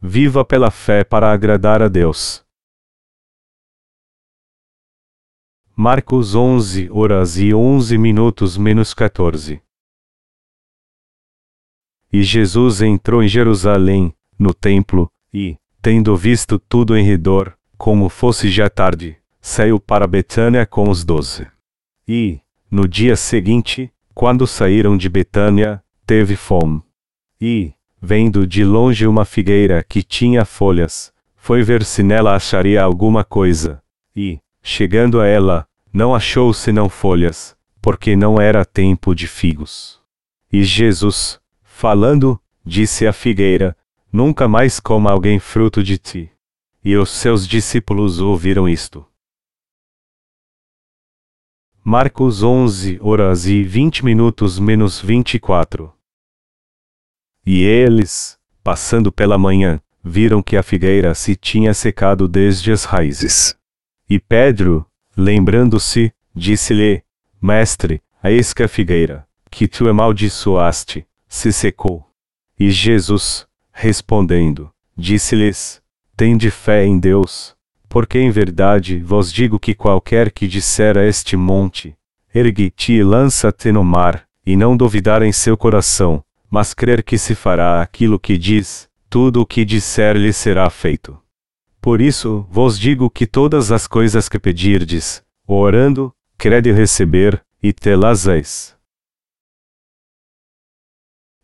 Viva pela fé para agradar a Deus. Marcos 11 horas e 11 minutos menos 14. E Jesus entrou em Jerusalém, no templo, e, tendo visto tudo em redor, como fosse já tarde, saiu para Betânia com os doze. E, no dia seguinte, quando saíram de Betânia, teve fome. E, vendo de longe uma figueira que tinha folhas, foi ver se nela acharia alguma coisa. E, chegando a ela, não achou senão folhas, porque não era tempo de figos. E Jesus, falando, disse à figueira: Nunca mais coma alguém fruto de ti. E os seus discípulos ouviram isto. Marcos 11 horas e 20 minutos menos 24. E eles, passando pela manhã, viram que a figueira se tinha secado desde as raízes. E Pedro, lembrando-se, disse-lhe: Mestre, eis que a figueira, que tu amaldiçoaste, se secou. E Jesus, respondendo, disse-lhes: Tende fé em Deus, porque em verdade vos digo que qualquer que disser a este monte, ergue-te e lança-te no mar, e não duvidar em seu coração, mas crer que se fará aquilo que diz, tudo o que disser lhe será feito. Por isso, vos digo que todas as coisas que pedirdes, orando, crede receber, e te-las eis.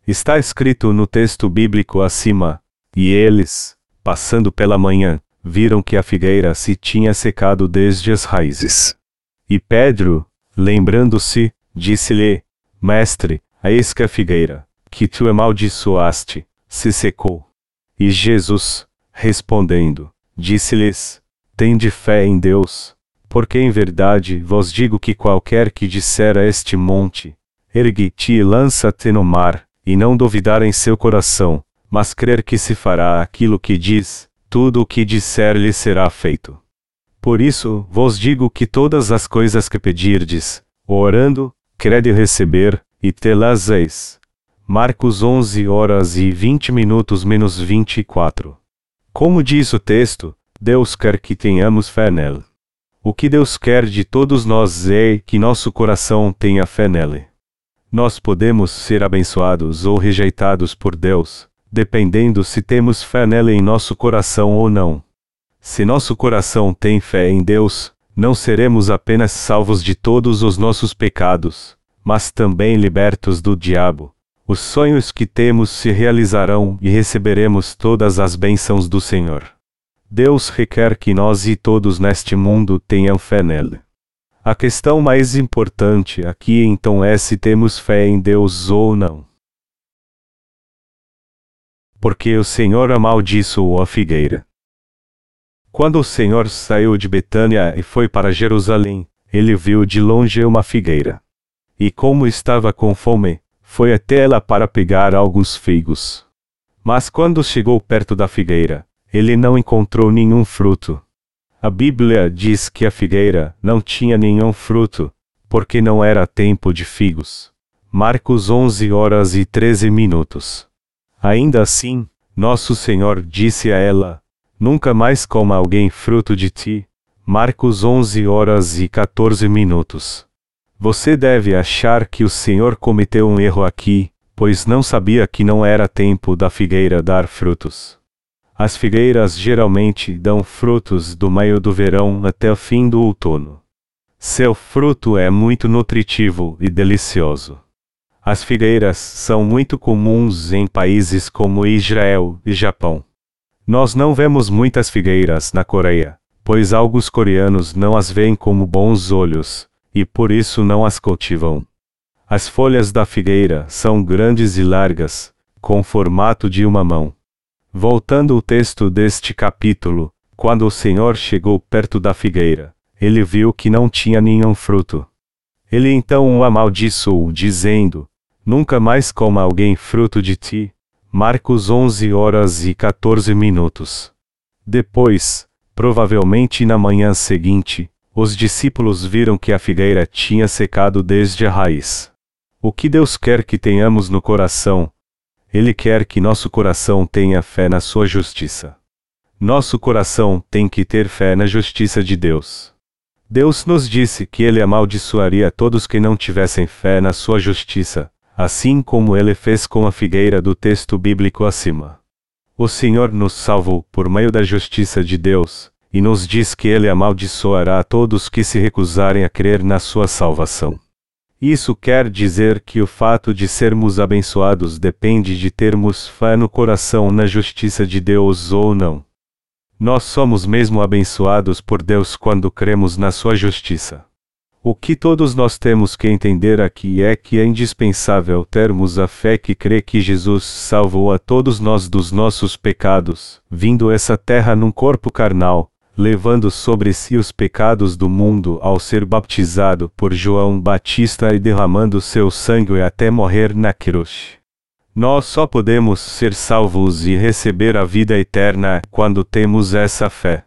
Está escrito no texto bíblico acima, e eles, passando pela manhã, viram que a figueira se tinha secado desde as raízes. E Pedro, lembrando-se, disse-lhe: Mestre, eis que a figueira, que tu amaldiçoaste, se secou. E Jesus, respondendo, disse-lhes: Tende fé em Deus, porque em verdade vos digo que qualquer que disser a este monte, ergue-te e lança-te no mar, e não duvidar em seu coração, mas crer que se fará aquilo que diz, tudo o que disser lhe será feito. Por isso, vos digo que todas as coisas que pedirdes, orando, crede receber, e te-las eis. Marcos 11 horas e 20 minutos menos 24. Como diz o texto, Deus quer que tenhamos fé nele. O que Deus quer de todos nós é que nosso coração tenha fé nele. Nós podemos ser abençoados ou rejeitados por Deus, dependendo se temos fé nele em nosso coração ou não. Se nosso coração tem fé em Deus, não seremos apenas salvos de todos os nossos pecados, mas também libertos do diabo os sonhos que temos se realizarão e receberemos todas as bênçãos do Senhor. Deus requer que nós e todos neste mundo tenham fé nele. A questão mais importante aqui então é se temos fé em Deus ou não. Porque o Senhor amaldiçoou a figueira. Quando o Senhor saiu de Betânia e foi para Jerusalém, ele viu de longe uma figueira. E como estava com fome, foi até ela para pegar alguns figos. Mas quando chegou perto da figueira, ele não encontrou nenhum fruto. A Bíblia diz que a figueira não tinha nenhum fruto, porque não era tempo de figos. Marcos 11 horas e 13 minutos. Ainda assim, nosso Senhor disse a ela: Nunca mais coma alguém fruto de ti. Marcos 11 horas e 14 minutos. Você deve achar que o Senhor cometeu um erro aqui, pois não sabia que não era tempo da figueira dar frutos. As figueiras geralmente dão frutos do meio do verão até o fim do outono. Seu fruto é muito nutritivo e delicioso. As figueiras são muito comuns em países como Israel e Japão. Nós não vemos muitas figueiras na Coreia, pois alguns coreanos não as veem como bons olhos, e por isso não as cultivam. As folhas da figueira são grandes e largas, com formato de uma mão. Voltando ao texto deste capítulo, quando o Senhor chegou perto da figueira, ele viu que não tinha nenhum fruto. Ele então o amaldiçoou, dizendo: Nunca mais coma alguém fruto de ti. Marcos 11 horas e 14 minutos. Depois, provavelmente na manhã seguinte, os discípulos viram que a figueira tinha secado desde a raiz. O que Deus quer que tenhamos no coração Ele quer que nosso coração tenha fé na sua justiça. Nosso coração tem que ter fé na justiça de Deus. Deus nos disse que ele amaldiçoaria todos que não tivessem fé na sua justiça, assim como ele fez com a figueira do texto bíblico acima. O Senhor nos salvou por meio da justiça de Deus, e nos diz que ele amaldiçoará todos que se recusarem a crer na sua salvação. Isso quer dizer que o fato de sermos abençoados depende de termos fé no coração na justiça de Deus ou não. Nós somos mesmo abençoados por Deus quando cremos na sua justiça. O que todos nós temos que entender aqui é que é indispensável termos a fé que crê que Jesus salvou a todos nós dos nossos pecados, vindo essa terra num corpo carnal, levando sobre si os pecados do mundo ao ser baptizado por João Batista e derramando seu sangue até morrer na cruz. Nós só podemos ser salvos e receber a vida eterna quando temos essa fé.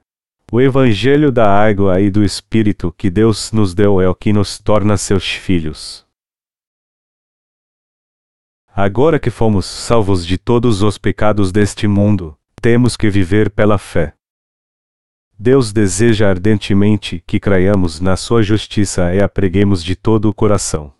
O Evangelho da água e do Espírito que Deus nos deu é o que nos torna seus filhos. Agora que fomos salvos de todos os pecados deste mundo, temos que viver pela fé. Deus deseja ardentemente que creiamos na sua justiça e a preguemos de todo o coração.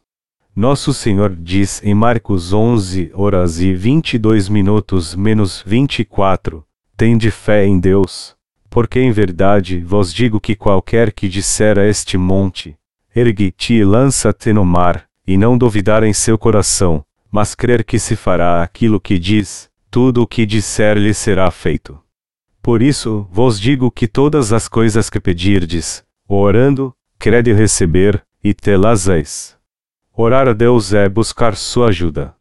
Nosso Senhor diz em Marcos 11 horas e 22 minutos menos 24: Tende fé em Deus porque em verdade vos digo que qualquer que disser a este monte, ergue-te e lança-te no mar, e não duvidar em seu coração, mas crer que se fará aquilo que diz, tudo o que disser lhe será feito. Por isso, vos digo que todas as coisas que pedirdes, orando, crede receber, e te-las eis. Orar a Deus é buscar sua ajuda.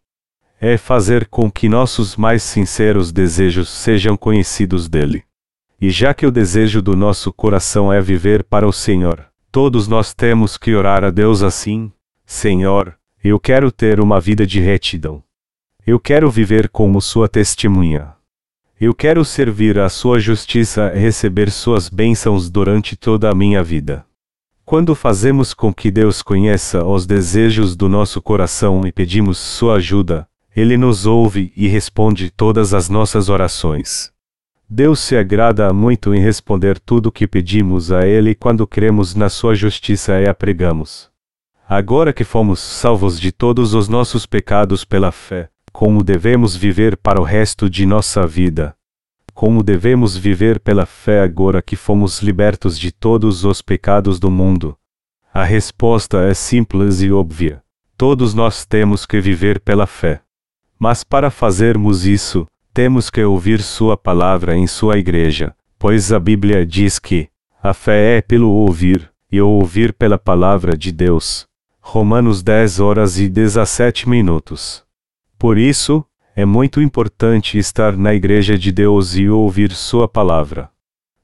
É fazer com que nossos mais sinceros desejos sejam conhecidos dele. E já que o desejo do nosso coração é viver para o Senhor, todos nós temos que orar a Deus assim: Senhor, eu quero ter uma vida de retidão. Eu quero viver como Sua testemunha. Eu quero servir a Sua justiça e receber Suas bênçãos durante toda a minha vida. Quando fazemos com que Deus conheça os desejos do nosso coração e pedimos Sua ajuda, Ele nos ouve e responde todas as nossas orações. Deus se agrada muito em responder tudo o que pedimos a Ele quando cremos na Sua justiça e a pregamos. Agora que fomos salvos de todos os nossos pecados pela fé, como devemos viver para o resto de nossa vida? Como devemos viver pela fé agora que fomos libertos de todos os pecados do mundo? A resposta é simples e óbvia. Todos nós temos que viver pela fé. Mas para fazermos isso, temos que ouvir Sua palavra em Sua igreja, pois a Bíblia diz que a fé é pelo ouvir, e o ouvir pela palavra de Deus. Romanos 10 horas e 17 minutos. Por isso, é muito importante estar na igreja de Deus e ouvir Sua palavra.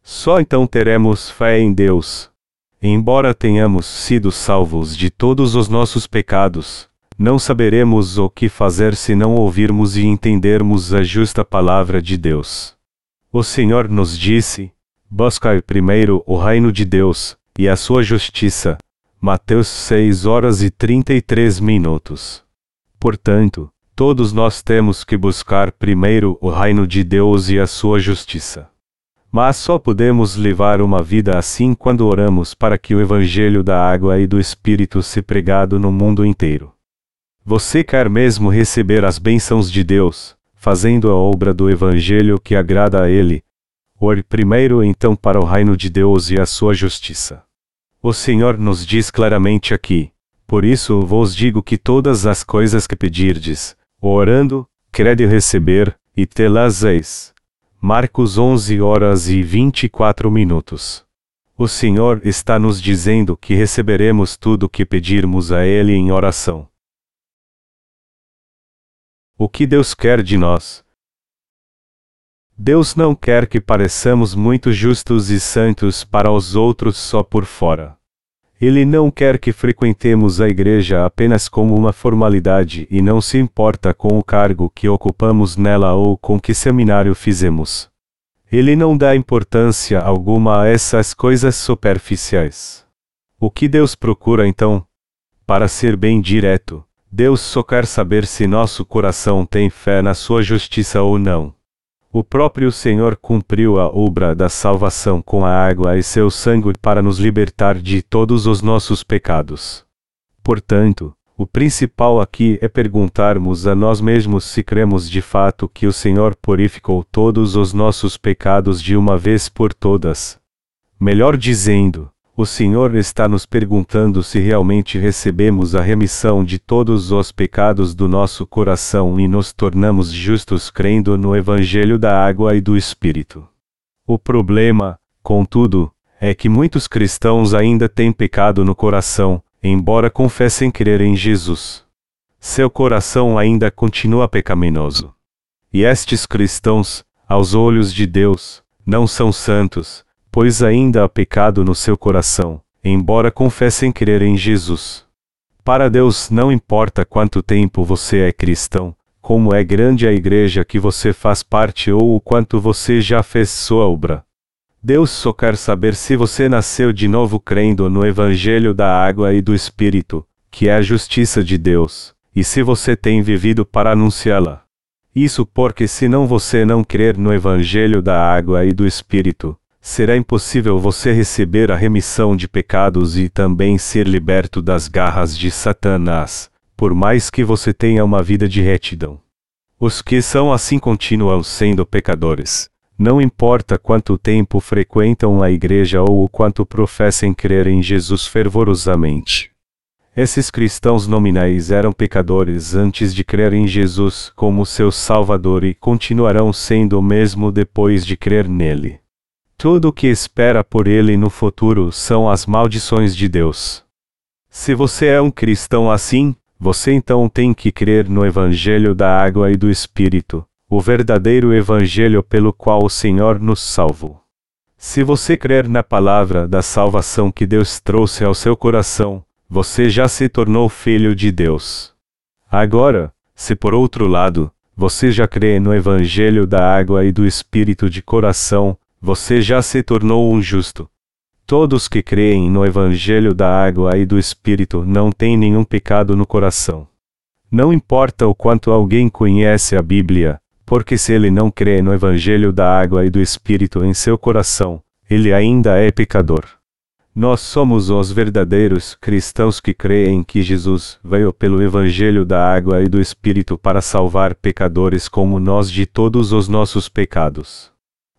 Só então teremos fé em Deus. Embora tenhamos sido salvos de todos os nossos pecados, não saberemos o que fazer se não ouvirmos e entendermos a justa palavra de Deus. O Senhor nos disse: Buscai primeiro o reino de Deus, e a sua justiça. Mateus 6 horas e 33 minutos. Portanto, todos nós temos que buscar primeiro o reino de Deus e a sua justiça. Mas só podemos levar uma vida assim quando oramos para que o Evangelho da água e do Espírito se pregado no mundo inteiro. Você quer mesmo receber as bênçãos de Deus, fazendo a obra do Evangelho que agrada a Ele? Ore primeiro então para o reino de Deus e a sua justiça. O Senhor nos diz claramente aqui: Por isso vos digo que todas as coisas que pedirdes, orando, crede receber, e te-las eis. Marcos 11 horas e 24 minutos. O Senhor está nos dizendo que receberemos tudo o que pedirmos a Ele em oração. O que Deus quer de nós? Deus não quer que pareçamos muito justos e santos para os outros só por fora. Ele não quer que frequentemos a igreja apenas como uma formalidade e não se importa com o cargo que ocupamos nela ou com que seminário fizemos. Ele não dá importância alguma a essas coisas superficiais. O que Deus procura então? Para ser bem direto, Deus só quer saber se nosso coração tem fé na sua justiça ou não. O próprio Senhor cumpriu a obra da salvação com a água e seu sangue para nos libertar de todos os nossos pecados. Portanto, o principal aqui é perguntarmos a nós mesmos se cremos de fato que o Senhor purificou todos os nossos pecados de uma vez por todas. Melhor dizendo, o Senhor está nos perguntando se realmente recebemos a remissão de todos os pecados do nosso coração e nos tornamos justos crendo no Evangelho da Água e do Espírito. O problema, contudo, é que muitos cristãos ainda têm pecado no coração, embora confessem crer em Jesus. Seu coração ainda continua pecaminoso. E estes cristãos, aos olhos de Deus, não são santos, pois ainda há pecado no seu coração, embora confessem crer em Jesus. Para Deus não importa quanto tempo você é cristão, como é grande a igreja que você faz parte ou o quanto você já fez sua obra. Deus só quer saber se você nasceu de novo crendo no Evangelho da água e do Espírito, que é a justiça de Deus, e se você tem vivido para anunciá-la. Isso porque senão você não crer no Evangelho da água e do Espírito, será impossível você receber a remissão de pecados e também ser liberto das garras de Satanás, por mais que você tenha uma vida de retidão. Os que são assim continuam sendo pecadores. Não importa quanto tempo frequentam a igreja ou o quanto professem crer em Jesus fervorosamente. Esses cristãos nominais eram pecadores antes de crer em Jesus como seu Salvador e continuarão sendo o mesmo depois de crer nele. Tudo o que espera por ele no futuro são as maldições de Deus. Se você é um cristão assim, você então tem que crer no Evangelho da água e do Espírito, o verdadeiro Evangelho pelo qual o Senhor nos salvou. Se você crer na palavra da salvação que Deus trouxe ao seu coração, você já se tornou filho de Deus. Agora, se por outro lado, você já crê no Evangelho da água e do Espírito de coração, você já se tornou um justo. Todos que creem no Evangelho da água e do Espírito não têm nenhum pecado no coração. Não importa o quanto alguém conhece a Bíblia, porque se ele não crê no Evangelho da água e do Espírito em seu coração, ele ainda é pecador. Nós somos os verdadeiros cristãos que creem que Jesus veio pelo Evangelho da água e do Espírito para salvar pecadores como nós de todos os nossos pecados.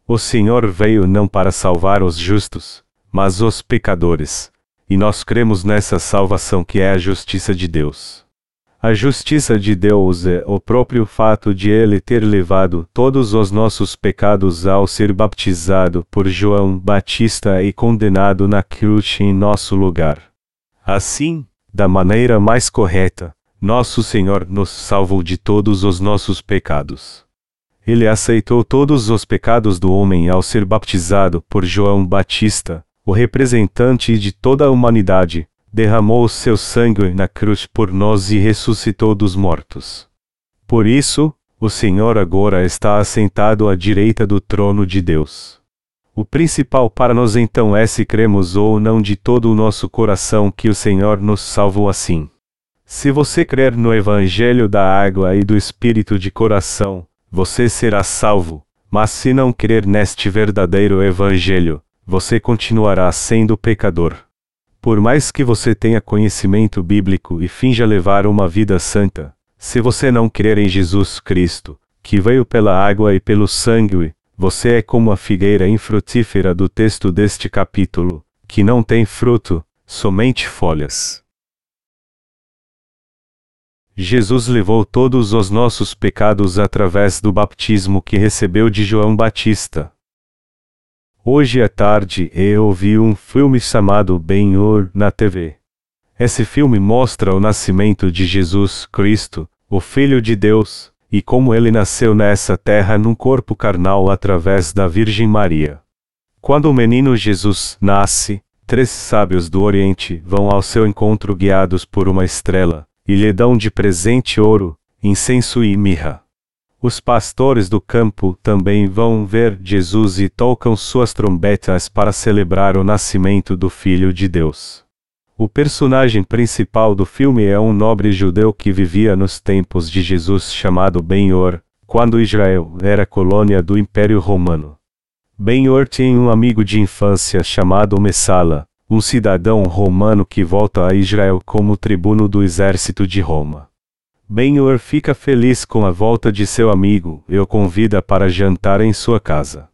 O Senhor veio não para salvar os justos, mas os pecadores, e nós cremos nessa salvação que é a justiça de Deus. A justiça de Deus é o próprio fato de Ele ter levado todos os nossos pecados ao ser batizado por João Batista e condenado na cruz em nosso lugar. Assim, da maneira mais correta, nosso Senhor nos salvou de todos os nossos pecados. Ele aceitou todos os pecados do homem ao ser batizado por João Batista, o representante de toda a humanidade, derramou o seu sangue na cruz por nós e ressuscitou dos mortos. Por isso, o Senhor agora está assentado à direita do trono de Deus. O principal para nós então é se cremos ou não de todo o nosso coração que o Senhor nos salvou assim. Se você crer no Evangelho da água e do Espírito de coração, você será salvo, mas se não crer neste verdadeiro Evangelho, você continuará sendo pecador. Por mais que você tenha conhecimento bíblico e finja levar uma vida santa, se você não crer em Jesus Cristo, que veio pela água e pelo sangue, você é como a figueira infrutífera do texto deste capítulo, que não tem fruto, somente folhas. Jesus levou todos os nossos pecados através do baptismo que recebeu de João Batista. Hoje à tarde eu vi um filme chamado Ben-Hur na TV. Esse filme mostra o nascimento de Jesus Cristo, o Filho de Deus, e como ele nasceu nessa terra num corpo carnal através da Virgem Maria. Quando o menino Jesus nasce, três sábios do Oriente vão ao seu encontro guiados por uma estrela e lhe dão de presente ouro, incenso e mirra. Os pastores do campo também vão ver Jesus e tocam suas trombetas para celebrar o nascimento do Filho de Deus. O personagem principal do filme é um nobre judeu que vivia nos tempos de Jesus chamado Ben-Hur, quando Israel era colônia do Império Romano. Ben-Hur tinha um amigo de infância chamado Messala, um cidadão romano que volta a Israel como tribuno do exército de Roma. Ben-Hur fica feliz com a volta de seu amigo e o convida para jantar em sua casa.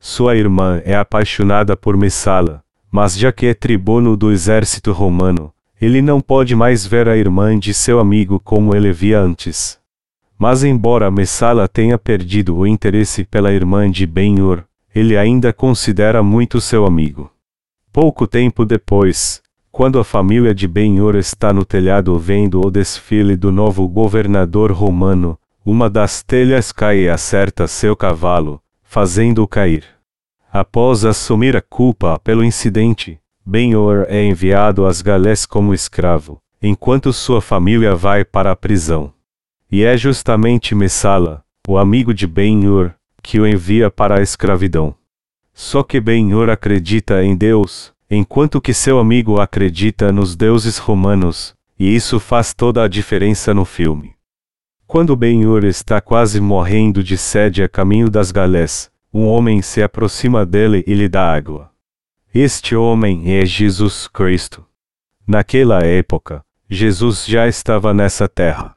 Sua irmã é apaixonada por Messala, mas já que é tribuno do exército romano, ele não pode mais ver a irmã de seu amigo como ele via antes. Mas embora Messala tenha perdido o interesse pela irmã de Ben-Hur, ele ainda considera muito seu amigo. Pouco tempo depois, quando a família de Ben-Hur está no telhado vendo o desfile do novo governador romano, uma das telhas cai e acerta seu cavalo, fazendo-o cair. Após assumir a culpa pelo incidente, Ben-Hur é enviado às galés como escravo, enquanto sua família vai para a prisão. E é justamente Messala, o amigo de Ben-Hur, que o envia para a escravidão. Só que Ben-Hur acredita em Deus, enquanto que seu amigo acredita nos deuses romanos, e isso faz toda a diferença no filme. Quando Ben-Hur está quase morrendo de sede a caminho das galés, um homem se aproxima dele e lhe dá água. Este homem é Jesus Cristo. Naquela época, Jesus já estava nessa terra.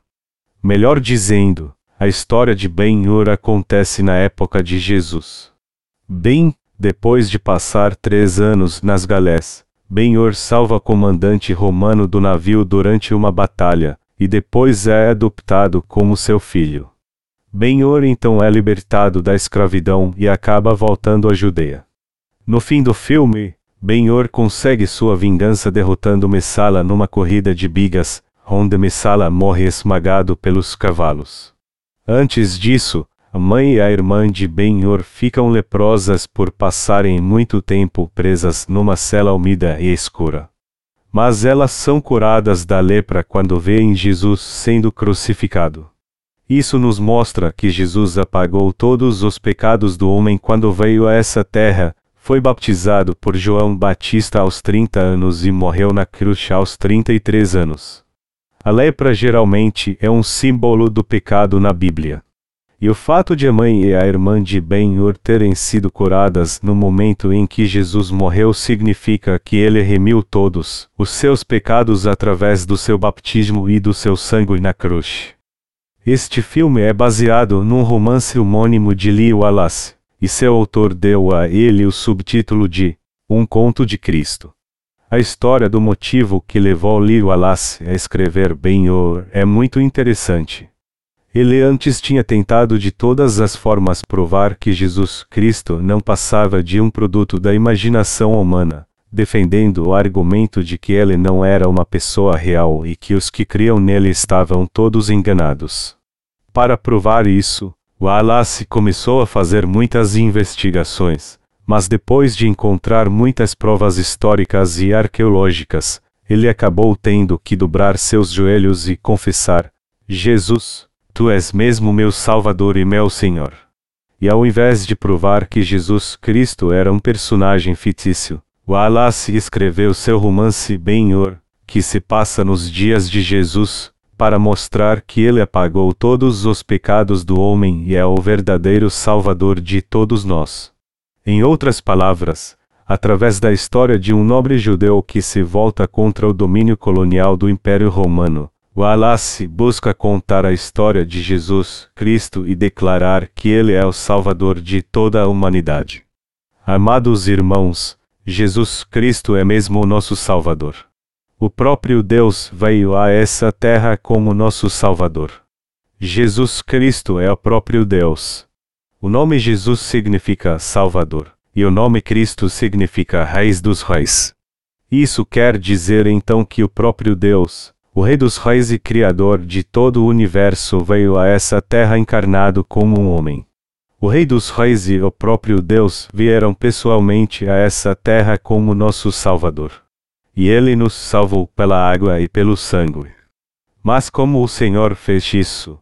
Melhor dizendo, a história de Ben-Hur acontece na época de Jesus. Bem, depois de passar três anos nas galés, Ben-Hur salva comandante romano do navio durante uma batalha, e depois é adoptado como seu filho. Ben-Hur então é libertado da escravidão e acaba voltando à Judeia. No fim do filme, Ben-Hur consegue sua vingança derrotando Messala numa corrida de bigas, onde Messala morre esmagado pelos cavalos. Antes disso, a mãe e a irmã de Ben-Hur ficam leprosas por passarem muito tempo presas numa cela úmida e escura. Mas elas são curadas da lepra quando veem Jesus sendo crucificado. Isso nos mostra que Jesus apagou todos os pecados do homem quando veio a essa terra, foi batizado por João Batista aos 30 anos e morreu na cruz aos 33 anos. A lepra geralmente é um símbolo do pecado na Bíblia. E o fato de a mãe e a irmã de Ben-Hur terem sido curadas no momento em que Jesus morreu significa que ele remiu todos os seus pecados através do seu batismo e do seu sangue na cruz. Este filme é baseado num romance homônimo de Lee Wallace, e seu autor deu a ele o subtítulo de Um Conto de Cristo. A história do motivo que levou Lee Wallace a escrever Ben-Hur é muito interessante. Ele antes tinha tentado de todas as formas provar que Jesus Cristo não passava de um produto da imaginação humana, defendendo o argumento de que ele não era uma pessoa real e que os que criam nele estavam todos enganados. Para provar isso, Wallace começou a fazer muitas investigações, mas depois de encontrar muitas provas históricas e arqueológicas, ele acabou tendo que dobrar seus joelhos e confessar: Jesus, tu és mesmo meu Salvador e meu Senhor. E ao invés de provar que Jesus Cristo era um personagem fictício, Wallace escreveu seu romance Ben-Hur, que se passa nos dias de Jesus, para mostrar que ele apagou todos os pecados do homem e é o verdadeiro Salvador de todos nós. Em outras palavras, através da história de um nobre judeu que se volta contra o domínio colonial do Império Romano, Wallace busca contar a história de Jesus Cristo e declarar que ele é o Salvador de toda a humanidade. Amados irmãos, Jesus Cristo é mesmo o nosso Salvador. O próprio Deus veio a essa terra como nosso Salvador. Jesus Cristo é o próprio Deus. O nome Jesus significa Salvador, e o nome Cristo significa Reis dos Reis. Isso quer dizer então que o próprio Deus, o Rei dos Reis e Criador de todo o universo, veio a essa terra encarnado como um homem. O Rei dos Reis e o próprio Deus vieram pessoalmente a essa terra como nosso Salvador e ele nos salvou pela água e pelo sangue. Mas como o Senhor fez isso?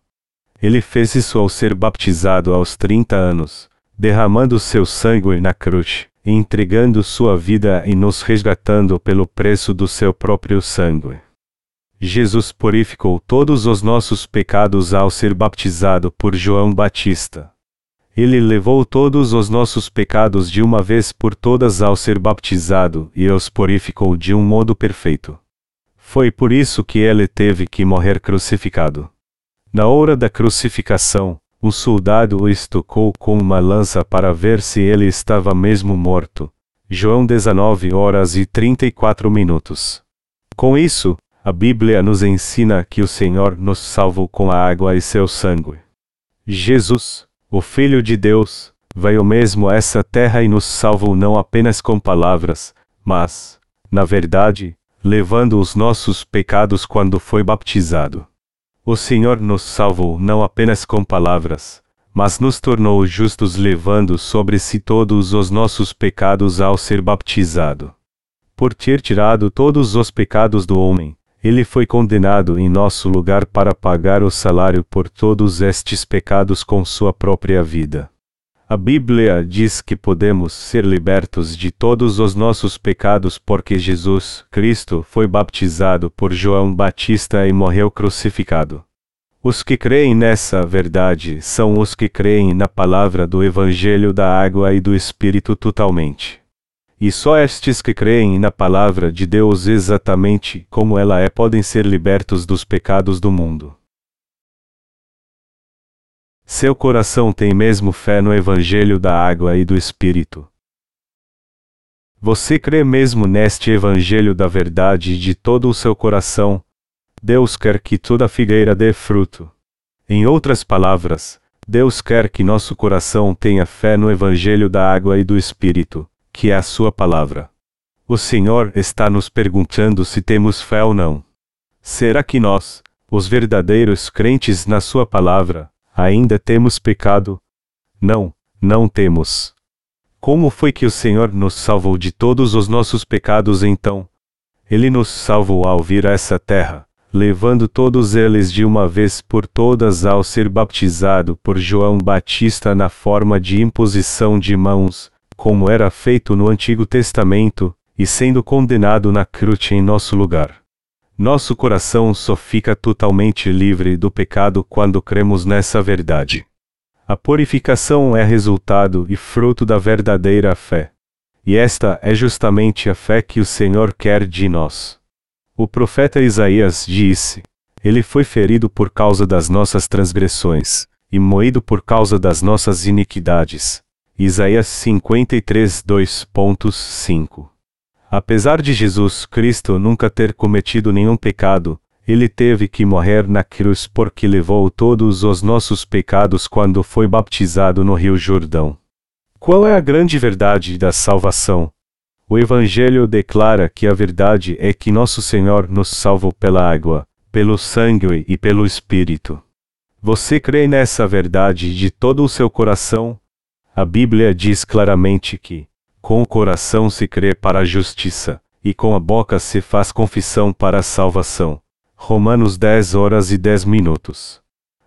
Ele fez isso ao ser baptizado aos 30 anos, derramando seu sangue na cruz, entregando sua vida e nos resgatando pelo preço do seu próprio sangue. Jesus purificou todos os nossos pecados ao ser batizado por João Batista. Ele levou todos os nossos pecados de uma vez por todas ao ser batizado e os purificou de um modo perfeito. Foi por isso que ele teve que morrer crucificado. Na hora da crucificação, o soldado o estocou com uma lança para ver se ele estava mesmo morto. João 19 horas e 34 minutos. Com isso, a Bíblia nos ensina que o Senhor nos salvou com a água e seu sangue. Jesus, o Filho de Deus, veio mesmo a essa terra e nos salvou não apenas com palavras, mas, na verdade, levando os nossos pecados quando foi baptizado. O Senhor nos salvou não apenas com palavras, mas nos tornou justos levando sobre si todos os nossos pecados ao ser baptizado. Por ter tirado todos os pecados do homem, ele foi condenado em nosso lugar para pagar o salário por todos estes pecados com sua própria vida. A Bíblia diz que podemos ser libertos de todos os nossos pecados porque Jesus, Cristo, foi baptizado por João Batista e morreu crucificado. Os que creem nessa verdade são os que creem na palavra do Evangelho da Água e do Espírito totalmente. E só estes que creem na palavra de Deus exatamente como ela é podem ser libertos dos pecados do mundo. Seu coração tem mesmo fé no Evangelho da água e do Espírito. Você crê mesmo neste Evangelho da verdade de todo o seu coração? Deus quer que toda figueira dê fruto. Em outras palavras, Deus quer que nosso coração tenha fé no Evangelho da água e do Espírito que é a Sua palavra. O Senhor está nos perguntando se temos fé ou não. Será que nós, os verdadeiros crentes na Sua palavra, ainda temos pecado? Não, não temos. Como foi que o Senhor nos salvou de todos os nossos pecados então? Ele nos salvou ao vir a essa terra, levando todos eles de uma vez por todas ao ser baptizado por João Batista na forma de imposição de mãos, como era feito no Antigo Testamento, e sendo condenado na cruz em nosso lugar. Nosso coração só fica totalmente livre do pecado quando cremos nessa verdade. A purificação é resultado e fruto da verdadeira fé. E esta é justamente a fé que o Senhor quer de nós. O profeta Isaías disse: Ele foi ferido por causa das nossas transgressões, e moído por causa das nossas iniquidades. Isaías 53 2.5 Apesar de Jesus Cristo nunca ter cometido nenhum pecado, ele teve que morrer na cruz porque levou todos os nossos pecados quando foi baptizado no Rio Jordão. Qual é a grande verdade da salvação? O Evangelho declara que a verdade é que nosso Senhor nos salvou pela água, pelo sangue e pelo Espírito. Você crê nessa verdade de todo o seu coração? A Bíblia diz claramente que, com o coração se crê para a justiça, e com a boca se faz confissão para a salvação. Romanos 10 horas e 10 minutos.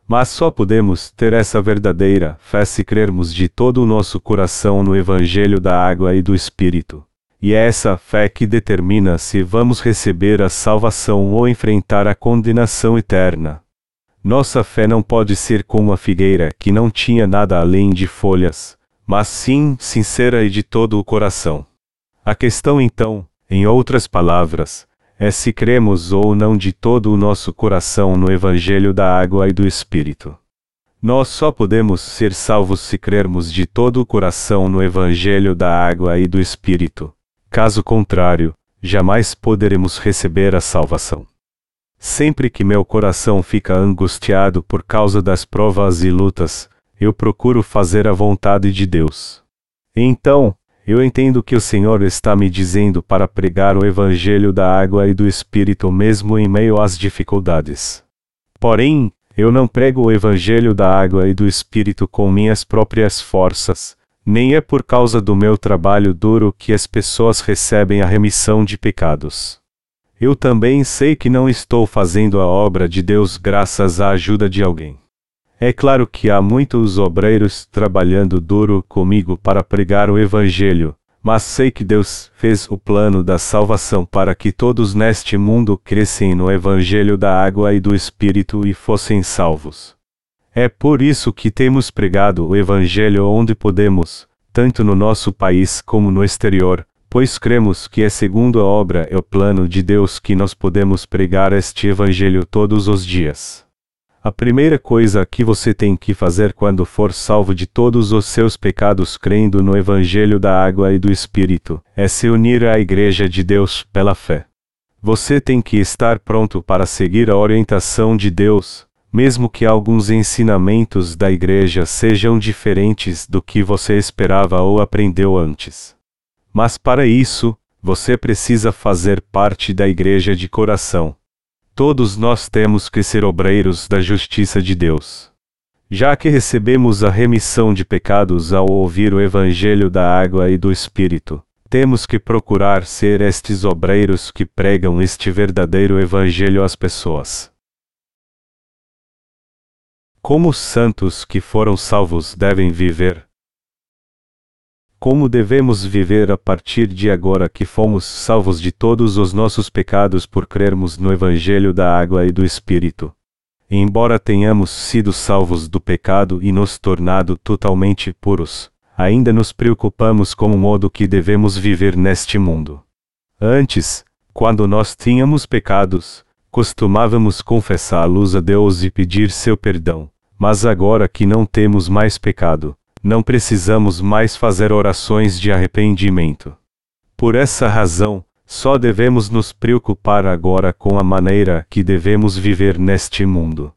Mas só podemos ter essa verdadeira fé se crermos de todo o nosso coração no Evangelho da água e do Espírito. E é essa fé que determina se vamos receber a salvação ou enfrentar a condenação eterna. Nossa fé não pode ser como a figueira que não tinha nada além de folhas, mas sim sincera e de todo o coração. A questão então, em outras palavras, é se cremos ou não de todo o nosso coração no Evangelho da água e do Espírito. Nós só podemos ser salvos se crermos de todo o coração no Evangelho da água e do Espírito. Caso contrário, jamais poderemos receber a salvação. Sempre que meu coração fica angustiado por causa das provas e lutas, eu procuro fazer a vontade de Deus. Então, eu entendo que o Senhor está me dizendo para pregar o Evangelho da água e do Espírito mesmo em meio às dificuldades. Porém, eu não prego o Evangelho da água e do Espírito com minhas próprias forças, nem é por causa do meu trabalho duro que as pessoas recebem a remissão de pecados. Eu também sei que não estou fazendo a obra de Deus graças à ajuda de alguém. É claro que há muitos obreiros trabalhando duro comigo para pregar o Evangelho, Mas sei que Deus fez o plano da salvação para que todos neste mundo crescem no Evangelho da água e do Espírito e fossem salvos. É por isso que temos pregado o Evangelho onde podemos, tanto no nosso país como no exterior, pois cremos que é segundo a obra e o plano de Deus que nós podemos pregar este Evangelho todos os dias. A primeira coisa que você tem que fazer quando for salvo de todos os seus pecados crendo no Evangelho da água e do Espírito é se unir à Igreja de Deus pela fé. Você tem que estar pronto para seguir a orientação de Deus, mesmo que alguns ensinamentos da Igreja sejam diferentes do que você esperava ou aprendeu antes. Mas para isso, você precisa fazer parte da Igreja de coração. Todos nós temos que ser obreiros da justiça de Deus. Já que recebemos a remissão de pecados ao ouvir o Evangelho da água e do Espírito, temos que procurar ser estes obreiros que pregam este verdadeiro Evangelho às pessoas. Como os santos que foram salvos devem viver? Como devemos viver a partir de agora que fomos salvos de todos os nossos pecados por crermos no Evangelho da Água e do Espírito? Embora tenhamos sido salvos do pecado e nos tornado totalmente puros, ainda nos preocupamos com o modo que devemos viver neste mundo. Antes, quando nós tínhamos pecados, costumávamos confessá-los a Deus e pedir seu perdão, mas agora que não temos mais pecado, não precisamos mais fazer orações de arrependimento. Por essa razão, só devemos nos preocupar agora com a maneira que devemos viver neste mundo.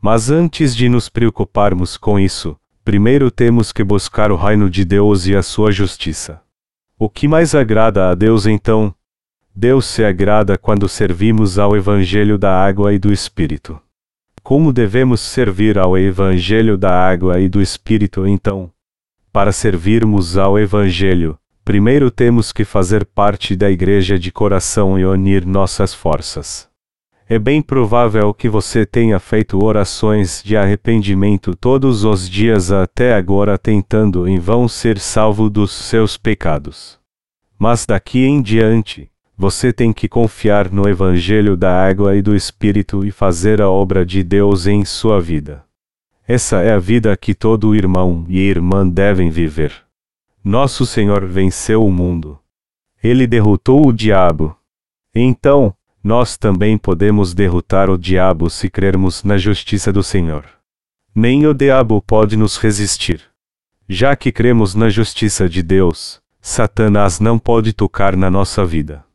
Mas antes de nos preocuparmos com isso, primeiro temos que buscar o reino de Deus e a sua justiça. O que mais agrada a Deus então? Deus se agrada quando servimos ao Evangelho da água e do Espírito. Como devemos servir ao Evangelho da água e do Espírito então? Para servirmos ao Evangelho, primeiro temos que fazer parte da Igreja de coração e unir nossas forças. É bem provável que você tenha feito orações de arrependimento todos os dias até agora tentando em vão ser salvo dos seus pecados. Mas daqui em diante, você tem que confiar no Evangelho da água e do Espírito e fazer a obra de Deus em sua vida. Essa é a vida que todo irmão e irmã devem viver. Nosso Senhor venceu o mundo. Ele derrotou o diabo. Então, nós também podemos derrotar o diabo se crermos na justiça do Senhor. Nem o diabo pode nos resistir. Já que cremos na justiça de Deus, Satanás não pode tocar na nossa vida.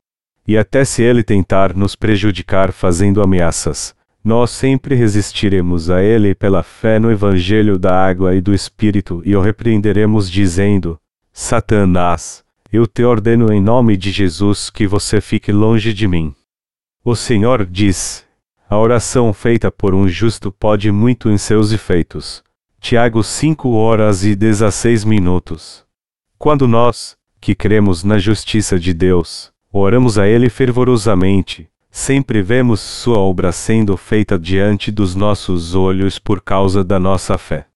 E até se ele tentar nos prejudicar fazendo ameaças, nós sempre resistiremos a ele pela fé no Evangelho da água e do Espírito e o repreenderemos dizendo: Satanás, eu te ordeno em nome de Jesus que você fique longe de mim. O Senhor diz: A oração feita por um justo pode muito em seus efeitos. Tiago 5 horas e 16 minutos. Quando nós, que cremos na justiça de Deus, Oramos a Ele fervorosamente, sempre vemos Sua obra sendo feita diante dos nossos olhos por causa da nossa fé.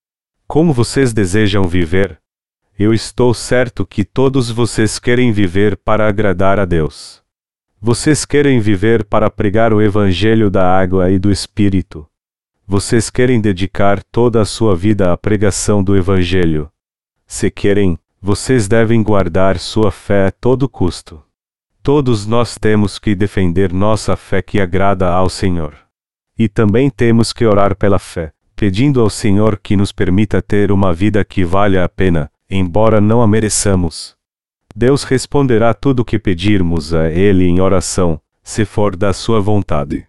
Como vocês desejam viver? Eu estou certo que todos vocês querem viver para agradar a Deus. Vocês querem viver para pregar o Evangelho da água e do Espírito. Vocês querem dedicar toda a sua vida à pregação do Evangelho. Se querem, vocês devem guardar sua fé a todo custo. Todos nós temos que defender nossa fé que agrada ao Senhor. E também temos que orar pela fé, pedindo ao Senhor que nos permita ter uma vida que valha a pena, embora não a mereçamos. Deus responderá tudo o que pedirmos a Ele em oração, se for da Sua vontade.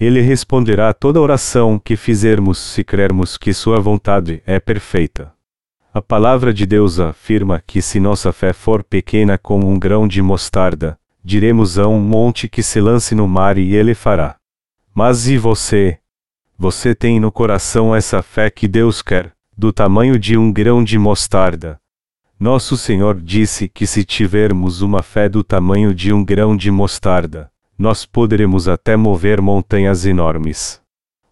Ele responderá toda oração que fizermos se crermos que Sua vontade é perfeita. A palavra de Deus afirma que se nossa fé for pequena como um grão de mostarda, diremos a um monte que se lance no mar e ele fará. Mas e você? Você tem no coração essa fé que Deus quer, do tamanho de um grão de mostarda. Nosso Senhor disse que se tivermos uma fé do tamanho de um grão de mostarda, nós poderemos até mover montanhas enormes.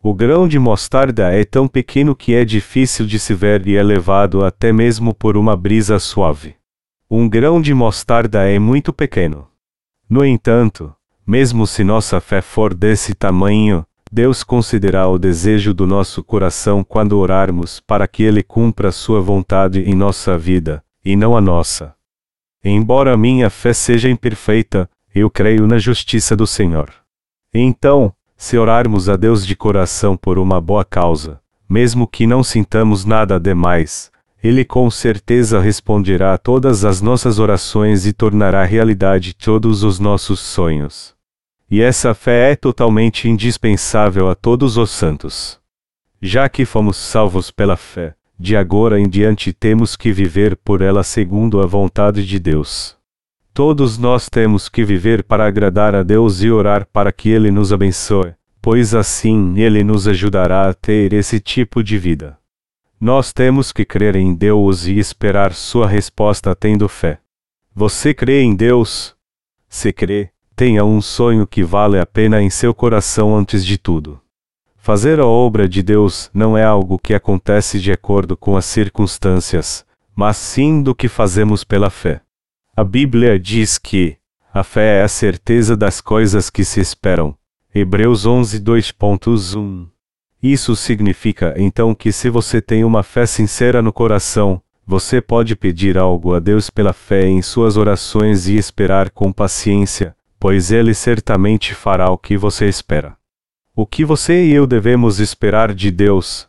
O grão de mostarda é tão pequeno que é difícil de se ver e é levado até mesmo por uma brisa suave. Um grão de mostarda é muito pequeno. No entanto, mesmo se nossa fé for desse tamanho, Deus considerará o desejo do nosso coração quando orarmos para que Ele cumpra Sua vontade em nossa vida, e não a nossa. Embora minha fé seja imperfeita, eu creio na justiça do Senhor. Então, se orarmos a Deus de coração por uma boa causa, mesmo que não sintamos nada demais, Ele com certeza responderá a todas as nossas orações e tornará realidade todos os nossos sonhos. E essa fé é totalmente indispensável a todos os santos. Já que fomos salvos pela fé, de agora em diante temos que viver por ela segundo a vontade de Deus. Todos nós temos que viver para agradar a Deus e orar para que Ele nos abençoe, pois assim Ele nos ajudará a ter esse tipo de vida. Nós temos que crer em Deus e esperar Sua resposta tendo fé. Você crê em Deus? Se crê, tenha um sonho que vale a pena em seu coração antes de tudo. Fazer a obra de Deus não é algo que acontece de acordo com as circunstâncias, mas sim do que fazemos pela fé. A Bíblia diz que a fé é a certeza das coisas que se esperam. Hebreus 11, 2.1. Isso significa então que se você tem uma fé sincera no coração, você pode pedir algo a Deus pela fé em suas orações e esperar com paciência, pois Ele certamente fará o que você espera. O que você e eu devemos esperar de Deus?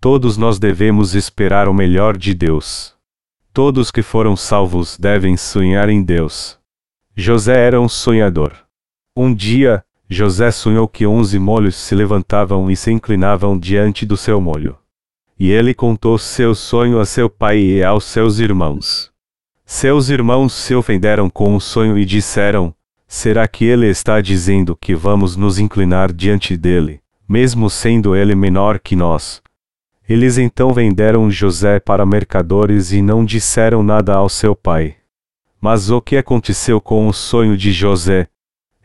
Todos nós devemos esperar o melhor de Deus. Todos que foram salvos devem sonhar em Deus. José era um sonhador. Um dia, José sonhou que onze molhos se levantavam e se inclinavam diante do seu molho. E ele contou seu sonho a seu pai e aos seus irmãos. Seus irmãos se ofenderam com o sonho e disseram: Será que ele está dizendo que vamos nos inclinar diante dele, mesmo sendo ele menor que nós? Eles então venderam José para mercadores e não disseram nada ao seu pai. Mas o que aconteceu com o sonho de José?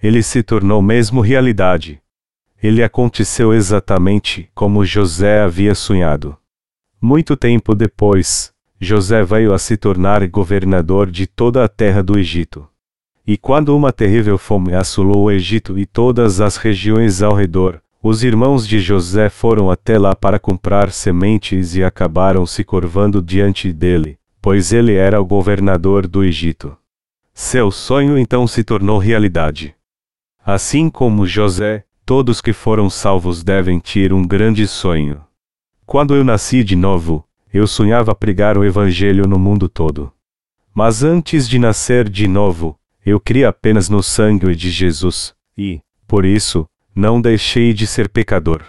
Ele se tornou mesmo realidade. Ele aconteceu exatamente como José havia sonhado. Muito tempo depois, José veio a se tornar governador de toda a terra do Egito. E quando uma terrível fome assolou o Egito e todas as regiões ao redor, os irmãos de José foram até lá para comprar sementes e acabaram se curvando diante dele, pois ele era o governador do Egito. Seu sonho então se tornou realidade. Assim como José, todos que foram salvos devem ter um grande sonho. Quando eu nasci de novo, eu sonhava pregar o Evangelho no mundo todo. Mas antes de nascer de novo, eu criei apenas no sangue de Jesus, e, por isso, não deixei de ser pecador.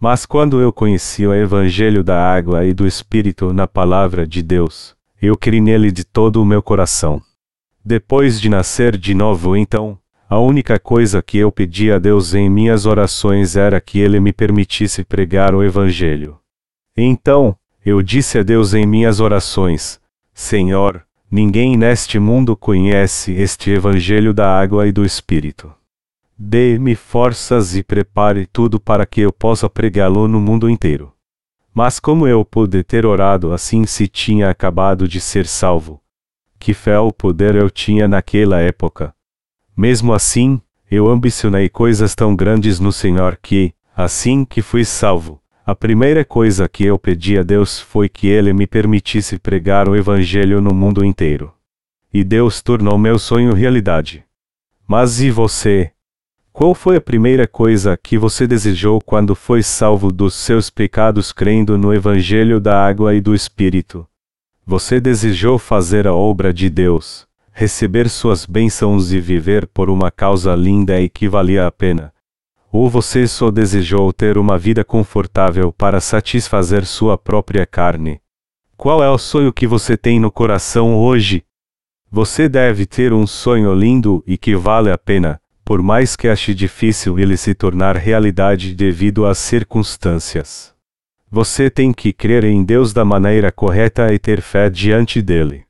Mas quando eu conheci o Evangelho da água e do Espírito na palavra de Deus, eu criei nele de todo o meu coração. Depois de nascer de novo, então, a única coisa que eu pedi a Deus em minhas orações era que Ele me permitisse pregar o Evangelho. Então, eu disse a Deus em minhas orações: Senhor, ninguém neste mundo conhece este Evangelho da água e do Espírito. Dê-me forças e prepare tudo para que eu possa pregá-lo no mundo inteiro. Mas como eu pude ter orado assim se tinha acabado de ser salvo? Que fé ou poder eu tinha naquela época? Mesmo assim, eu ambicionei coisas tão grandes no Senhor que, assim que fui salvo, a primeira coisa que eu pedi a Deus foi que Ele me permitisse pregar o Evangelho no mundo inteiro. E Deus tornou meu sonho realidade. Mas e você, qual foi a primeira coisa que você desejou quando foi salvo dos seus pecados crendo no Evangelho da Água e do Espírito? Você desejou fazer a obra de Deus, receber suas bênçãos e viver por uma causa linda e que valia a pena? Ou você só desejou ter uma vida confortável para satisfazer sua própria carne? Qual é o sonho que você tem no coração hoje? Você deve ter um sonho lindo e que vale a pena, por mais que ache difícil ele se tornar realidade devido às circunstâncias. Você tem que crer em Deus da maneira correta e ter fé diante dele.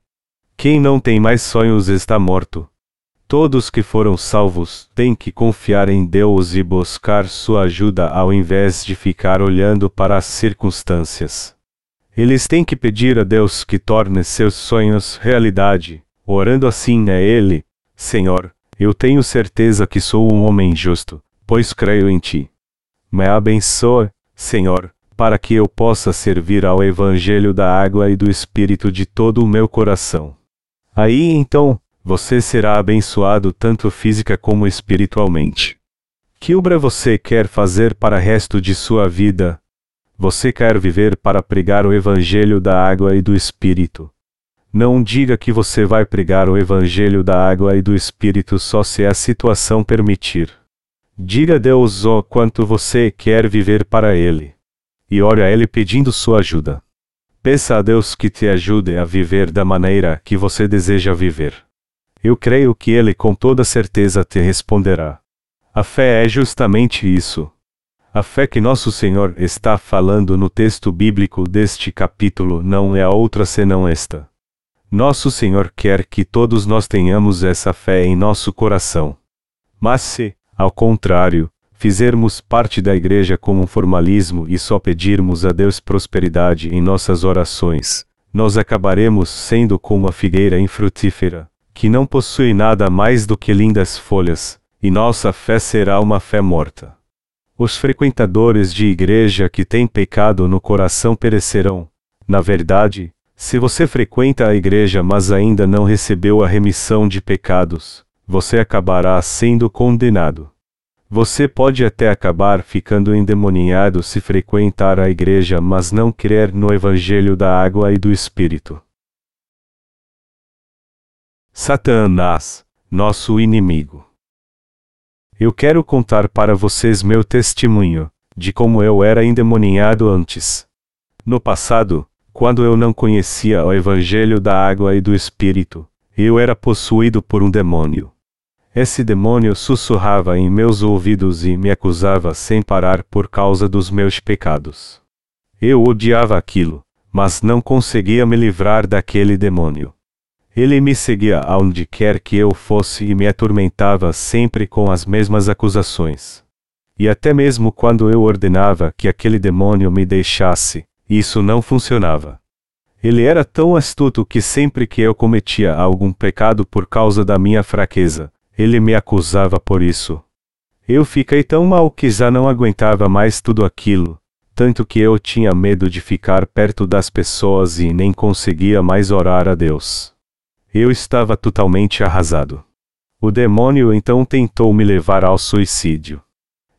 Quem não tem mais sonhos está morto. Todos que foram salvos têm que confiar em Deus e buscar sua ajuda ao invés de ficar olhando para as circunstâncias. Eles têm que pedir a Deus que torne seus sonhos realidade, orando assim a ele: Senhor, eu tenho certeza que sou um homem justo, pois creio em ti. Me abençoe, Senhor, para que eu possa servir ao Evangelho da água e do Espírito de todo o meu coração. Aí então, você será abençoado tanto física como espiritualmente. Que obra você quer fazer para o resto de sua vida? Você quer viver para pregar o Evangelho da água e do Espírito. Não diga que você vai pregar o Evangelho da água e do Espírito só se a situação permitir. Diga a Deus o quanto você quer viver para Ele. E ore a Ele pedindo sua ajuda. Peça a Deus que te ajude a viver da maneira que você deseja viver. Eu creio que Ele com toda certeza te responderá. A fé é justamente isso. A fé que nosso Senhor está falando no texto bíblico deste capítulo não é outra senão esta. Nosso Senhor quer que todos nós tenhamos essa fé em nosso coração. Mas se, ao contrário, fizermos parte da igreja como um formalismo e só pedirmos a Deus prosperidade em nossas orações, nós acabaremos sendo como a figueira infrutífera, que não possui nada mais do que lindas folhas, e nossa fé será uma fé morta. Os frequentadores de igreja que têm pecado no coração perecerão. Na verdade, se você frequenta a igreja mas ainda não recebeu a remissão de pecados, você acabará sendo condenado. Você pode até acabar ficando endemoniado se frequentar a igreja mas não crer no Evangelho da água e do Espírito. Satanás, nosso inimigo. Eu quero contar para vocês meu testemunho, de como eu era endemoniado antes. No passado, quando eu não conhecia o Evangelho da água e do Espírito, eu era possuído por um demônio. Esse demônio sussurrava em meus ouvidos e me acusava sem parar por causa dos meus pecados. Eu odiava aquilo, mas não conseguia me livrar daquele demônio. Ele me seguia aonde quer que eu fosse e me atormentava sempre com as mesmas acusações. E até mesmo quando eu ordenava que aquele demônio me deixasse, isso não funcionava. Ele era tão astuto que sempre que eu cometia algum pecado por causa da minha fraqueza, ele me acusava por isso. Eu fiquei tão mal que já não aguentava mais tudo aquilo, tanto que eu tinha medo de ficar perto das pessoas e nem conseguia mais orar a Deus. Eu estava totalmente arrasado. O demônio então tentou me levar ao suicídio.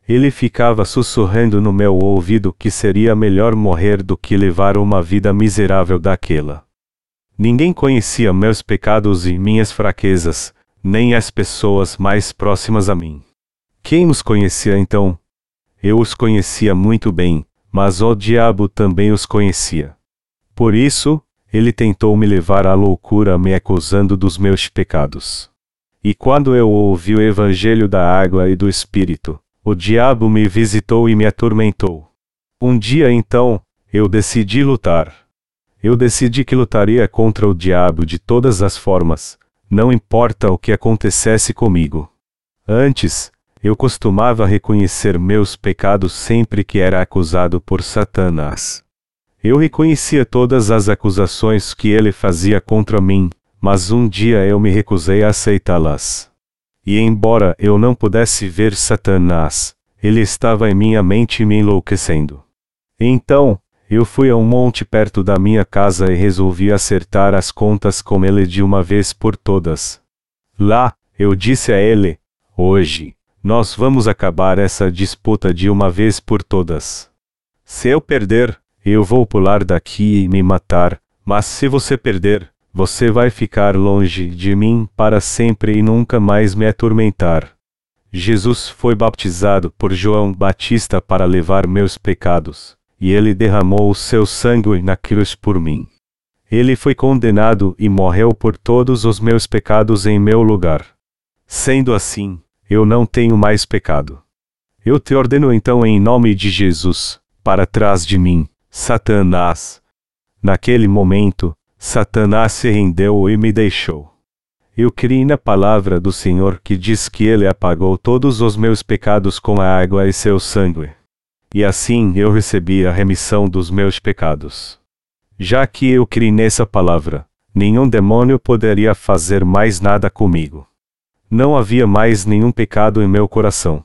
Ele ficava sussurrando no meu ouvido que seria melhor morrer do que levar uma vida miserável daquela. Ninguém conhecia meus pecados e minhas fraquezas, nem as pessoas mais próximas a mim. Quem os conhecia então? Eu os conhecia muito bem, mas o diabo também os conhecia. Por isso, ele tentou me levar à loucura me acusando dos meus pecados. E quando eu ouvi o evangelho da água e do Espírito, o diabo me visitou e me atormentou. Um dia então, eu decidi lutar. Eu decidi que lutaria contra o diabo de todas as formas, não importa o que acontecesse comigo. Antes, eu costumava reconhecer meus pecados sempre que era acusado por Satanás. Eu reconhecia todas as acusações que ele fazia contra mim, mas um dia eu me recusei a aceitá-las. E embora eu não pudesse ver Satanás, ele estava em minha mente me enlouquecendo. Então, eu fui a um monte perto da minha casa e resolvi acertar as contas com ele de uma vez por todas. Lá, eu disse a ele: Hoje, nós vamos acabar essa disputa de uma vez por todas. Se eu perder, eu vou pular daqui e me matar, mas se você perder, você vai ficar longe de mim para sempre e nunca mais me atormentar. Jesus foi baptizado por João Batista para levar meus pecados, e ele derramou o seu sangue na cruz por mim. Ele foi condenado e morreu por todos os meus pecados em meu lugar. Sendo assim, eu não tenho mais pecado. Eu te ordeno então em nome de Jesus, para trás de mim, Satanás. Naquele momento, Satanás se rendeu e me deixou. Eu criei na palavra do Senhor que diz que Ele apagou todos os meus pecados com a água e seu sangue. E assim eu recebi a remissão dos meus pecados. Já que eu criei nessa palavra, nenhum demônio poderia fazer mais nada comigo. Não havia mais nenhum pecado em meu coração.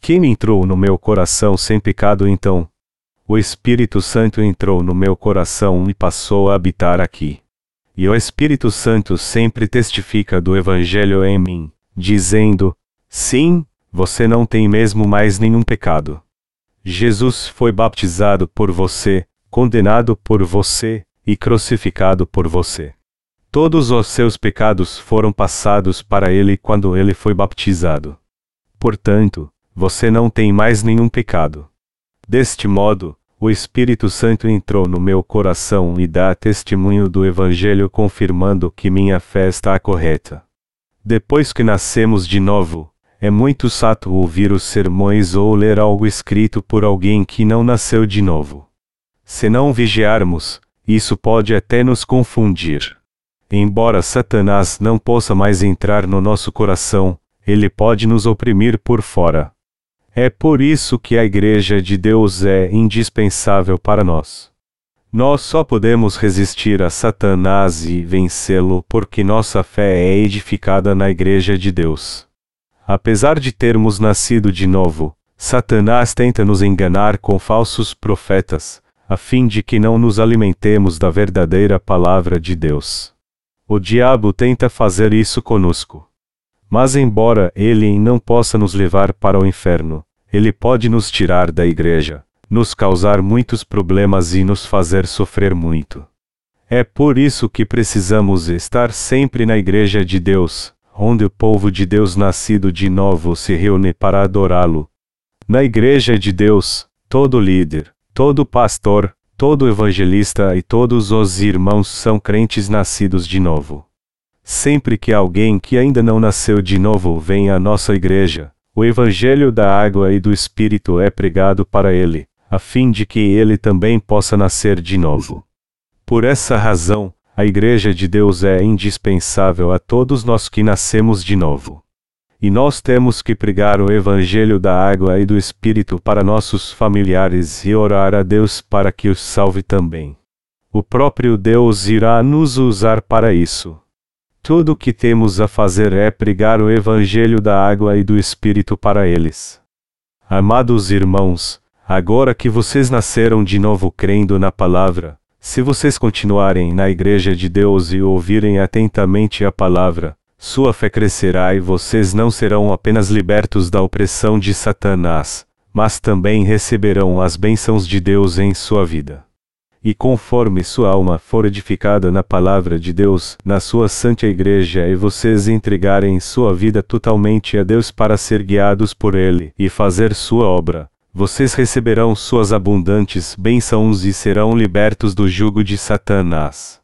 Quem entrou no meu coração sem pecado então? O Espírito Santo entrou no meu coração e passou a habitar aqui. E o Espírito Santo sempre testifica do Evangelho em mim, dizendo: Sim, você não tem mesmo mais nenhum pecado. Jesus foi baptizado por você, condenado por você e crucificado por você. Todos os seus pecados foram passados para ele quando ele foi baptizado. Portanto, você não tem mais nenhum pecado. Deste modo, o Espírito Santo entrou no meu coração e dá testemunho do Evangelho confirmando que minha fé está correta. Depois que nascemos de novo, é muito chato ouvir os sermões ou ler algo escrito por alguém que não nasceu de novo. Se não vigiarmos, isso pode até nos confundir. Embora Satanás não possa mais entrar no nosso coração, ele pode nos oprimir por fora. É por isso que a Igreja de Deus é indispensável para nós. Nós só podemos resistir a Satanás e vencê-lo porque nossa fé é edificada na Igreja de Deus. Apesar de termos nascido de novo, Satanás tenta nos enganar com falsos profetas, a fim de que não nos alimentemos da verdadeira palavra de Deus. O diabo tenta fazer isso conosco. Mas, embora ele não possa nos levar para o inferno, ele pode nos tirar da igreja, nos causar muitos problemas e nos fazer sofrer muito. É por isso que precisamos estar sempre na igreja de Deus, onde o povo de Deus nascido de novo se reúne para adorá-lo. Na igreja de Deus, todo líder, todo pastor, todo evangelista e todos os irmãos são crentes nascidos de novo. Sempre que alguém que ainda não nasceu de novo vem à nossa igreja, o Evangelho da água e do Espírito é pregado para ele, a fim de que ele também possa nascer de novo. Por essa razão, a Igreja de Deus é indispensável a todos nós que nascemos de novo. E nós temos que pregar o Evangelho da água e do Espírito para nossos familiares e orar a Deus para que os salve também. O próprio Deus irá nos usar para isso. Tudo o que temos a fazer é pregar o Evangelho da água e do Espírito para eles. Amados irmãos, agora que vocês nasceram de novo crendo na palavra, se vocês continuarem na Igreja de Deus e ouvirem atentamente a palavra, sua fé crescerá e vocês não serão apenas libertos da opressão de Satanás, mas também receberão as bênçãos de Deus em sua vida. E conforme sua alma for edificada na palavra de Deus, na sua santa igreja, e vocês entregarem sua vida totalmente a Deus para ser guiados por Ele e fazer sua obra, vocês receberão suas abundantes bênçãos e serão libertos do jugo de Satanás.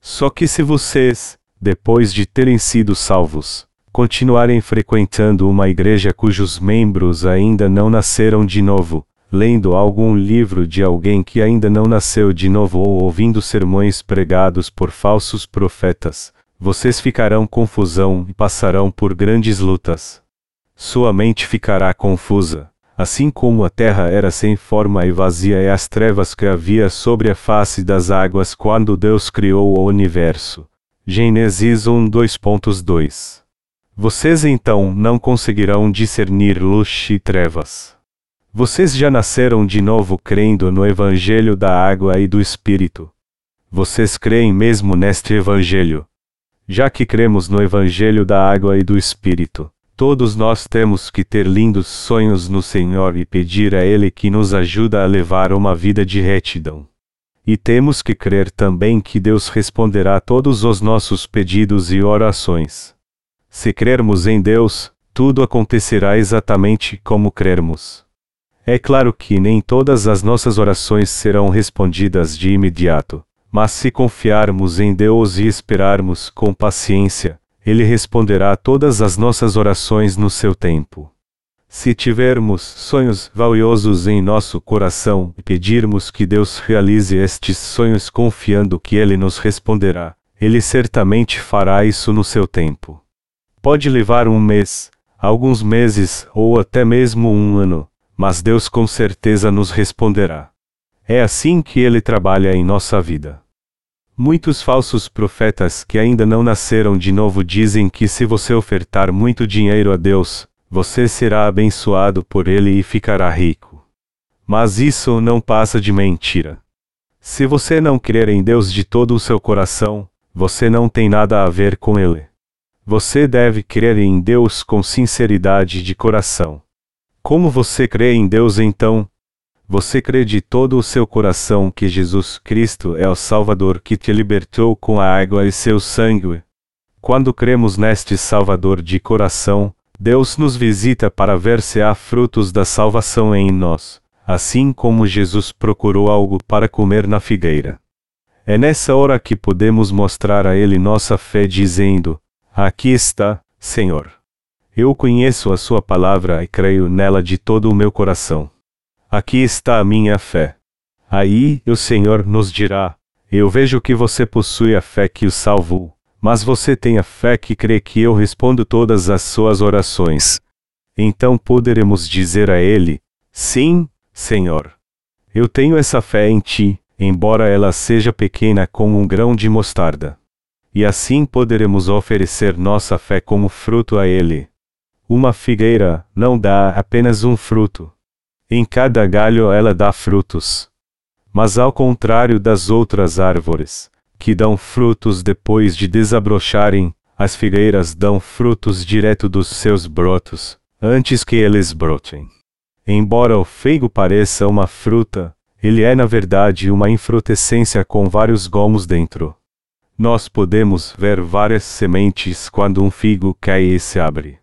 Só que se vocês, depois de terem sido salvos, continuarem frequentando uma igreja cujos membros ainda não nasceram de novo, lendo algum livro de alguém que ainda não nasceu de novo ou ouvindo sermões pregados por falsos profetas, vocês ficarão confusão e passarão por grandes lutas. Sua mente ficará confusa, assim como a terra era sem forma e vazia e as trevas que havia sobre a face das águas quando Deus criou o universo. Gênesis 1 2.2 Vocês então não conseguirão discernir luz e trevas. Vocês já nasceram de novo crendo no Evangelho da água e do Espírito. Vocês creem mesmo neste Evangelho. Já que cremos no Evangelho da água e do Espírito, todos nós temos que ter lindos sonhos no Senhor e pedir a Ele que nos ajuda a levar uma vida de retidão. E temos que crer também que Deus responderá a todos os nossos pedidos e orações. Se crermos em Deus, tudo acontecerá exatamente como crermos. É claro que nem todas as nossas orações serão respondidas de imediato, mas se confiarmos em Deus e esperarmos com paciência, Ele responderá todas as nossas orações no seu tempo. Se tivermos sonhos valiosos em nosso coração e pedirmos que Deus realize estes sonhos confiando que Ele nos responderá, Ele certamente fará isso no seu tempo. Pode levar um mês, alguns meses ou até mesmo um ano, mas Deus com certeza nos responderá. É assim que Ele trabalha em nossa vida. Muitos falsos profetas que ainda não nasceram de novo dizem que se você ofertar muito dinheiro a Deus, você será abençoado por ele e ficará rico. Mas isso não passa de mentira. Se você não crer em Deus de todo o seu coração, você não tem nada a ver com ele. Você deve crer em Deus com sinceridade de coração. Como você crê em Deus então? Você crê de todo o seu coração que Jesus Cristo é o Salvador que te libertou com a água e seu sangue? Quando cremos neste Salvador de coração, Deus nos visita para ver se há frutos da salvação em nós, assim como Jesus procurou algo para comer na figueira. É nessa hora que podemos mostrar a Ele nossa fé dizendo: Aqui está, Senhor. Eu conheço a Sua palavra e creio nela de todo o meu coração. Aqui está a minha fé. Aí o Senhor nos dirá: Eu vejo que você possui a fé que o salvou, mas você tem a fé que crê que eu respondo todas as suas orações. Então poderemos dizer a Ele: Sim, Senhor. Eu tenho essa fé em ti, embora ela seja pequena como um grão de mostarda. E assim poderemos oferecer nossa fé como fruto a Ele. Uma figueira não dá apenas um fruto. Em cada galho ela dá frutos. Mas ao contrário das outras árvores, que dão frutos depois de desabrocharem, as figueiras dão frutos direto dos seus brotos, antes que eles brotem. Embora o feigo pareça uma fruta, ele é na verdade uma infrutescência com vários gomos dentro. Nós podemos ver várias sementes quando um figo cai e se abre.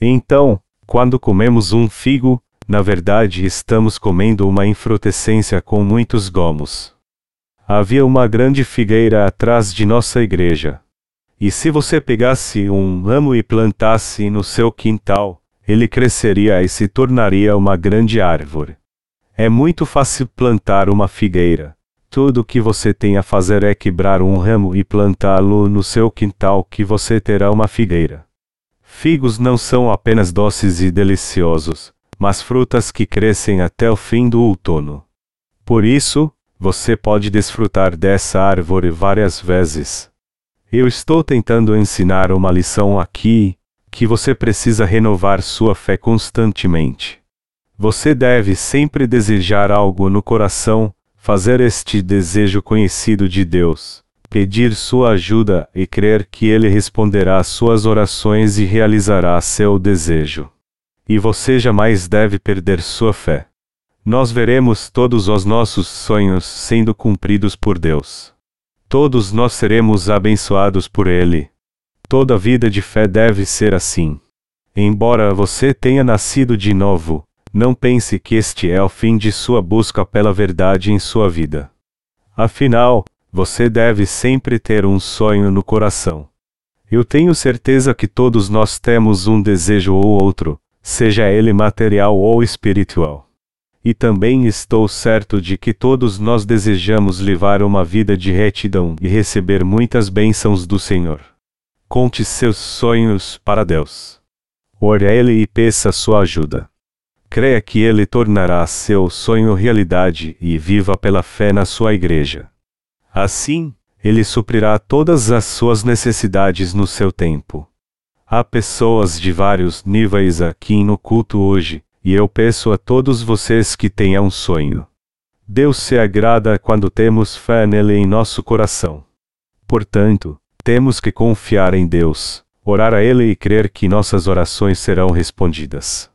Então, quando comemos um figo, na verdade estamos comendo uma infrutescência com muitos gomos. Havia uma grande figueira atrás de nossa igreja. E se você pegasse um ramo e plantasse no seu quintal, ele cresceria e se tornaria uma grande árvore. É muito fácil plantar uma figueira. Tudo o que você tem a fazer é quebrar um ramo e plantá-lo no seu quintal que você terá uma figueira. Figos não são apenas doces e deliciosos, mas frutas que crescem até o fim do outono. Por isso, você pode desfrutar dessa árvore várias vezes. Eu estou tentando ensinar uma lição aqui, que você precisa renovar sua fé constantemente. Você deve sempre desejar algo no coração, fazer este desejo conhecido de Deus, pedir sua ajuda e crer que Ele responderá às suas orações e realizará seu desejo. E você jamais deve perder sua fé. Nós veremos todos os nossos sonhos sendo cumpridos por Deus. Todos nós seremos abençoados por Ele. Toda vida de fé deve ser assim. Embora você tenha nascido de novo, não pense que este é o fim de sua busca pela verdade em sua vida. Afinal, você deve sempre ter um sonho no coração. Eu tenho certeza que todos nós temos um desejo ou outro, seja ele material ou espiritual. E também estou certo de que todos nós desejamos levar uma vida de retidão e receber muitas bênçãos do Senhor. Conte seus sonhos para Deus. Ore a Ele e peça sua ajuda. Creia que Ele tornará seu sonho realidade e viva pela fé na sua igreja. Assim, Ele suprirá todas as suas necessidades no seu tempo. Há pessoas de vários níveis aqui no culto hoje, e eu peço a todos vocês que tenham um sonho. Deus se agrada quando temos fé nele em nosso coração. Portanto, temos que confiar em Deus, orar a Ele e crer que nossas orações serão respondidas.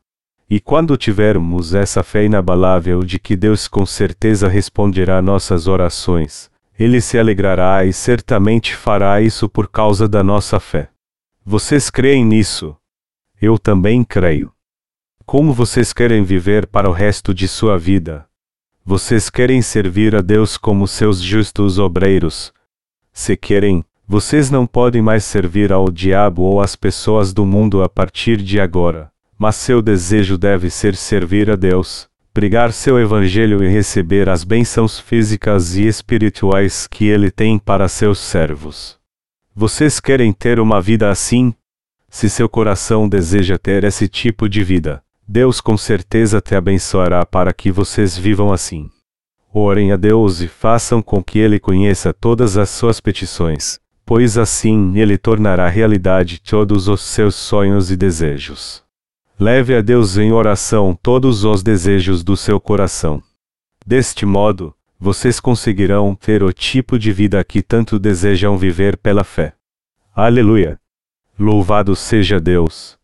E quando tivermos essa fé inabalável de que Deus com certeza responderá nossas orações, Ele se alegrará e certamente fará isso por causa da nossa fé. Vocês creem nisso? Eu também creio. Como vocês querem viver para o resto de sua vida? Vocês querem servir a Deus como seus justos obreiros? Se querem, vocês não podem mais servir ao diabo ou às pessoas do mundo a partir de agora mas seu desejo deve ser servir a Deus, pregar seu evangelho e receber as bênçãos físicas e espirituais que ele tem para seus servos. Vocês querem ter uma vida assim? Se seu coração deseja ter esse tipo de vida, Deus com certeza te abençoará para que vocês vivam assim. Orem a Deus e façam com que Ele conheça todas as suas petições, pois assim Ele tornará realidade todos os seus sonhos e desejos. Leve a Deus em oração todos os desejos do seu coração. Deste modo, vocês conseguirão ter o tipo de vida que tanto desejam viver pela fé. Aleluia! Louvado seja Deus!